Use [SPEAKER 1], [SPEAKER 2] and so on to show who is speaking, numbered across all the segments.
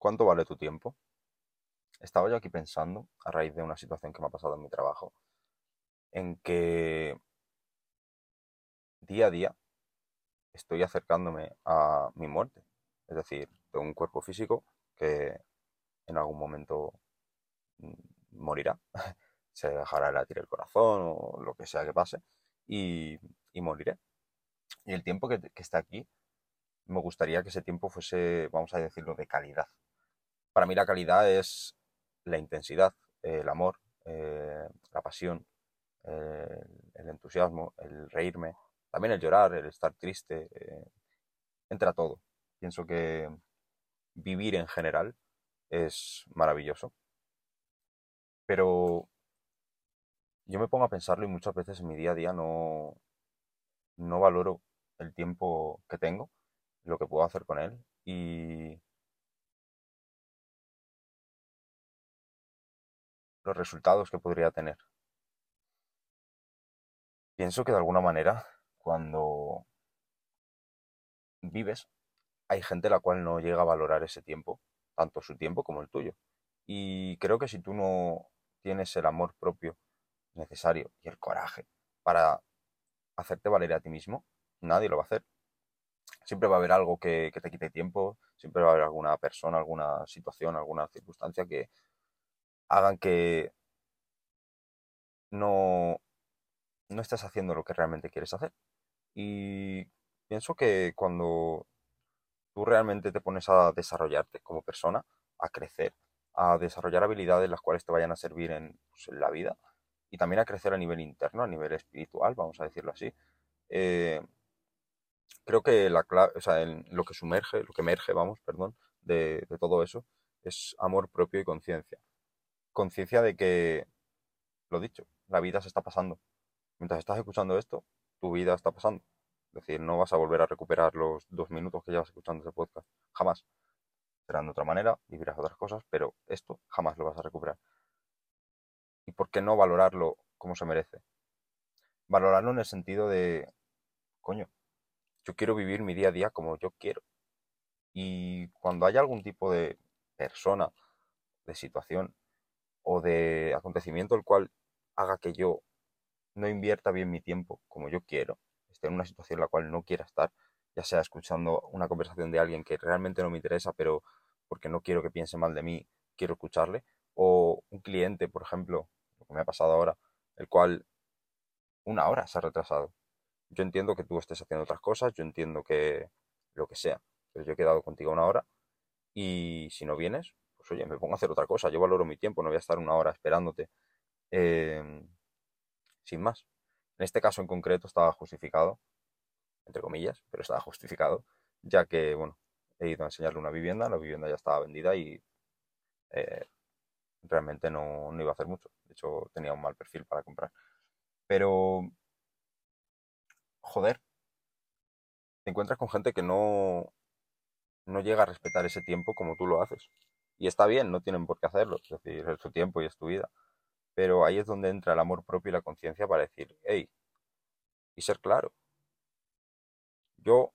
[SPEAKER 1] ¿cuánto vale tu tiempo? Estaba yo aquí pensando, a raíz de una situación que me ha pasado en mi trabajo, en que día a día estoy acercándome a mi muerte. Es decir, tengo un cuerpo físico que en algún momento mm, morirá, se dejará latir el corazón o lo que sea que pase y, moriré. Y el tiempo que, está aquí, me gustaría que ese tiempo fuese, vamos a decirlo, de calidad. Para mí la calidad es la intensidad, el amor, eh, la pasión, el entusiasmo, el reírme, también el llorar, el estar triste, eh, entra todo. Pienso que vivir en general es maravilloso. Pero yo me pongo a pensarlo y muchas veces en mi día a día no, no valoro el tiempo que tengo, lo que puedo hacer con él y los resultados que podría tener. Pienso que de alguna manera cuando vives, hay gente la cual no llega a valorar ese tiempo, tanto su tiempo como el tuyo. Y creo que si tú no tienes el amor propio necesario y el coraje para hacerte valer a ti mismo, nadie lo va a hacer. Siempre va a haber algo que, te quite tiempo, siempre va a haber alguna persona, alguna situación, alguna circunstancia que hagan que no, no estés haciendo lo que realmente quieres hacer. Y pienso que cuando tú realmente te pones a desarrollarte como persona, a crecer, a desarrollar habilidades las cuales te vayan a servir en, pues, la vida y también a crecer a nivel interno, a nivel espiritual, vamos a decirlo así. Eh, creo que la o sea, lo que sumerge, lo que emerge, vamos, perdón, de todo eso es amor propio y conciencia. Conciencia de que, lo dicho, la vida se está pasando. Mientras estás escuchando esto, tu vida está pasando. Es decir, no vas a volver a recuperar los dos minutos que llevas escuchando ese podcast. Jamás. Serán de otra manera, vivirás otras cosas, pero esto jamás lo vas a recuperar. ¿Y por qué no valorarlo como se merece? Valorarlo en el sentido de, coño, yo quiero vivir mi día a día como yo quiero. Y cuando haya algún tipo de persona, de situación o de acontecimiento el cual haga que yo no invierta bien mi tiempo como yo quiero, esté en una situación en la cual no quiera estar, ya sea escuchando una conversación de alguien que realmente no me interesa, pero porque no quiero que piense mal de mí, quiero escucharle, o un cliente, por ejemplo, lo que me ha pasado ahora, el cual una hora se ha retrasado. Yo entiendo que tú estés haciendo otras cosas, yo entiendo que lo que sea, pero yo he quedado contigo una hora y si no vienes, oye, me pongo a hacer otra cosa, yo valoro mi tiempo, no voy a estar una hora esperándote. Eh, sin más. En este caso en concreto estaba justificado, entre comillas, pero estaba justificado, ya que, bueno, he ido a enseñarle una vivienda, la vivienda ya estaba vendida y eh, realmente no, no, iba a hacer mucho. De hecho, tenía un mal perfil para comprar. Pero, joder, te encuentras con gente que no, no llega a respetar ese tiempo como tú lo haces. Y está bien, no tienen por qué hacerlo, es decir, es su tiempo y es tu vida. Pero ahí es donde entra el amor propio y la conciencia para decir, hey, y ser claro. Yo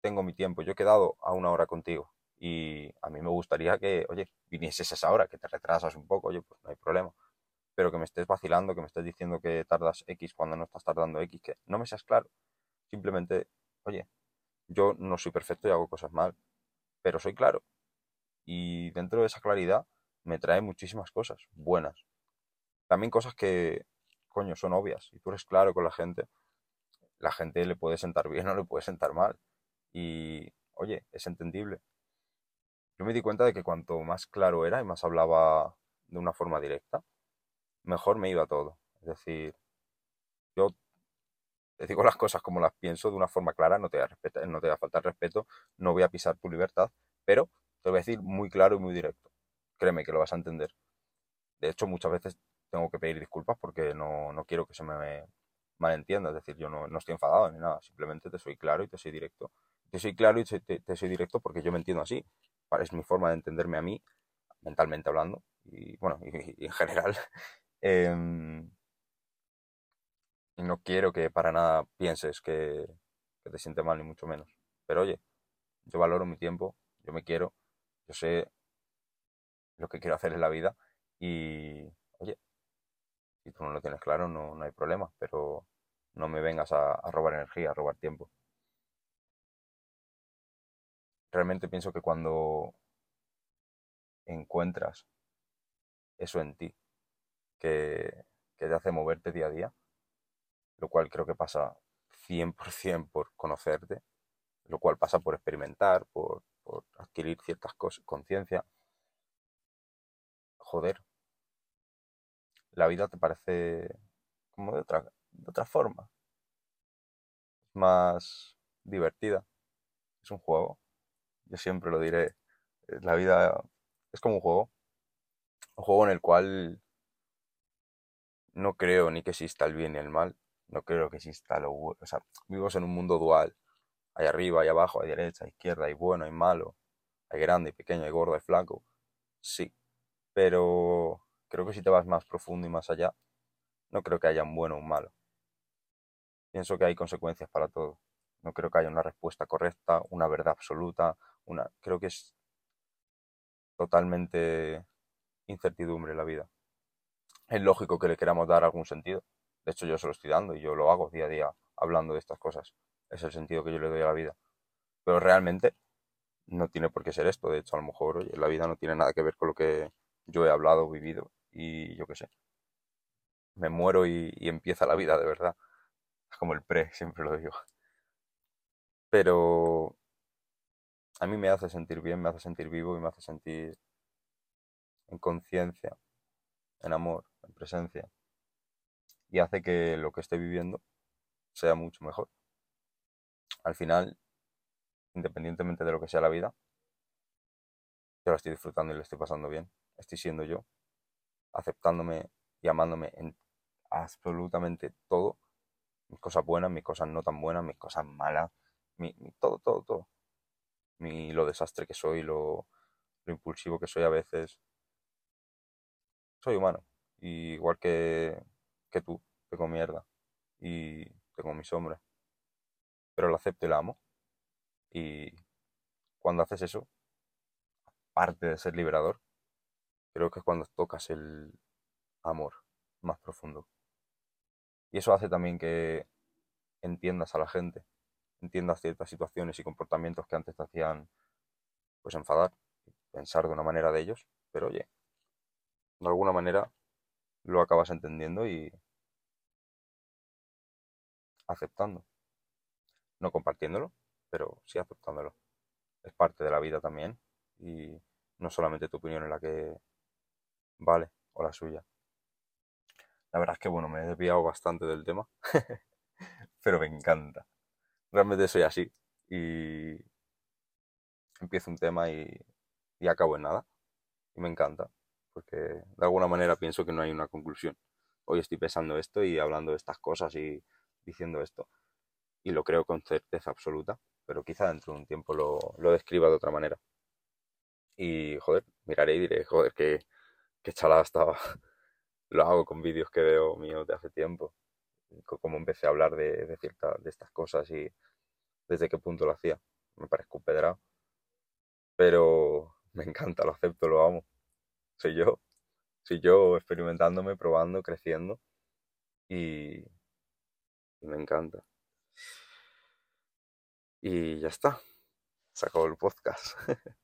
[SPEAKER 1] tengo mi tiempo, yo he quedado a una hora contigo y a mí me gustaría que, oye, vinieses a esa hora, que te retrasas un poco, oye, pues no hay problema. Pero que me estés vacilando, que me estés diciendo que tardas X cuando no estás tardando X, que no me seas claro. Simplemente, oye, yo no soy perfecto y hago cosas mal, pero soy claro. Y dentro de esa claridad me trae muchísimas cosas buenas. También cosas que, coño, son obvias. Y tú eres claro con la gente. La gente le puede sentar bien o le puede sentar mal. Y, oye, es entendible. Yo me di cuenta de que cuanto más claro era y más hablaba de una forma directa, mejor me iba todo. Es decir, yo te digo las cosas como las pienso de una forma clara, no te va a faltar respeto, no voy a pisar tu libertad, pero te voy a decir muy claro y muy directo créeme que lo vas a entender. De hecho, muchas veces tengo que pedir disculpas porque no, quiero que se me malentienda. Es decir, yo no, estoy enfadado ni nada. Simplemente te soy claro y te soy directo. Te soy claro y te, soy directo porque yo me entiendo así. Es mi forma de entenderme a mí, mentalmente hablando. Y bueno, en general. Y no quiero que para nada pienses que, que te siente mal, ni mucho menos. Pero oye, yo valoro mi tiempo, yo me quiero Yo sé lo que quiero hacer en la vida y, oye, si tú no lo tienes claro, no, no hay problema, pero no me vengas a, robar energía, a robar tiempo. Realmente pienso que cuando encuentras eso en ti, que, que te hace moverte día a día, lo cual creo que pasa 100% por conocerte, lo cual pasa por experimentar, por, por adquirir ciertas cosas, conciencia. Joder, la vida te parece como de otra, de otra forma. Es más divertida. Es un juego. Yo siempre lo diré. La vida es como un juego. Un juego en el cual no creo ni que exista el bien ni el mal. No creo que exista lo bueno. O sea, vivimos en un mundo dual. Hay arriba, hay abajo, hay derecha, hay izquierda, hay bueno, hay malo. Hay grande, hay pequeño, hay gordo, hay flaco. Sí. Pero creo que si te vas más profundo y más allá, no creo que haya un bueno o un malo. Pienso que hay consecuencias para todo. No creo que haya una respuesta correcta, una verdad absoluta, una creo que es totalmente incertidumbre la vida. Es lógico que le queramos dar algún sentido. De hecho, yo se lo estoy dando y yo lo hago día a día hablando de estas cosas. Es el sentido que yo le doy a la vida. Pero realmente no tiene por qué ser esto. De hecho, a lo mejor la vida no tiene nada que ver con lo que yo he hablado, vivido y yo qué sé. Me muero y, y empieza la vida de verdad. Es como el pre, siempre lo digo. Pero a mí me hace sentir bien, me hace sentir vivo y me hace sentir en conciencia, en amor, en presencia. Y hace que lo que esté viviendo sea mucho mejor. Al final, independientemente de lo que sea la vida, yo la estoy disfrutando y le estoy pasando bien. Estoy siendo yo, aceptándome y amándome en absolutamente todo. Mis cosas buenas, mis cosas no tan buenas, mis cosas malas, mi, mi- todo, todo, todo. Mi, lo desastre que soy, lo, lo impulsivo que soy a veces. Soy humano. Y igual que, que tú, tengo mierda. Y tengo mis sombras. Pero la acepto y la amo. Y cuando haces eso, parte de ser liberador, creo que es cuando tocas el amor más profundo. Y eso hace también que entiendas a la gente, entiendas ciertas situaciones y comportamientos que antes te hacían pues enfadar, pensar de una manera de ellos, pero oye, de alguna manera lo acabas entendiendo y aceptando, no compartiéndolo, pero sí aceptándolo. Es parte de la vida también y no solamente tu opinión es la que vale o la suya. La verdad es que bueno, me he desviado bastante del tema, pero me encanta. Realmente soy así y empiezo un tema y, y acabo en nada. Y me encanta, porque de alguna manera pienso que no hay una conclusión. Hoy estoy pensando esto y hablando de estas cosas y diciendo esto. Y lo creo con certeza absoluta, pero quizá dentro de un tiempo lo, lo describa de otra manera. Y joder, miraré y diré, joder, qué, qué chalada estaba. Lo hago con vídeos que veo míos de hace tiempo. Cómo empecé a hablar de, de, cierta, de estas cosas y desde qué punto lo hacía. Me parezco un pedrado, pero me encanta, lo acepto, lo amo. Soy yo. Soy yo experimentándome, probando, creciendo y, y me encanta. Y ya está. Se acabó el podcast.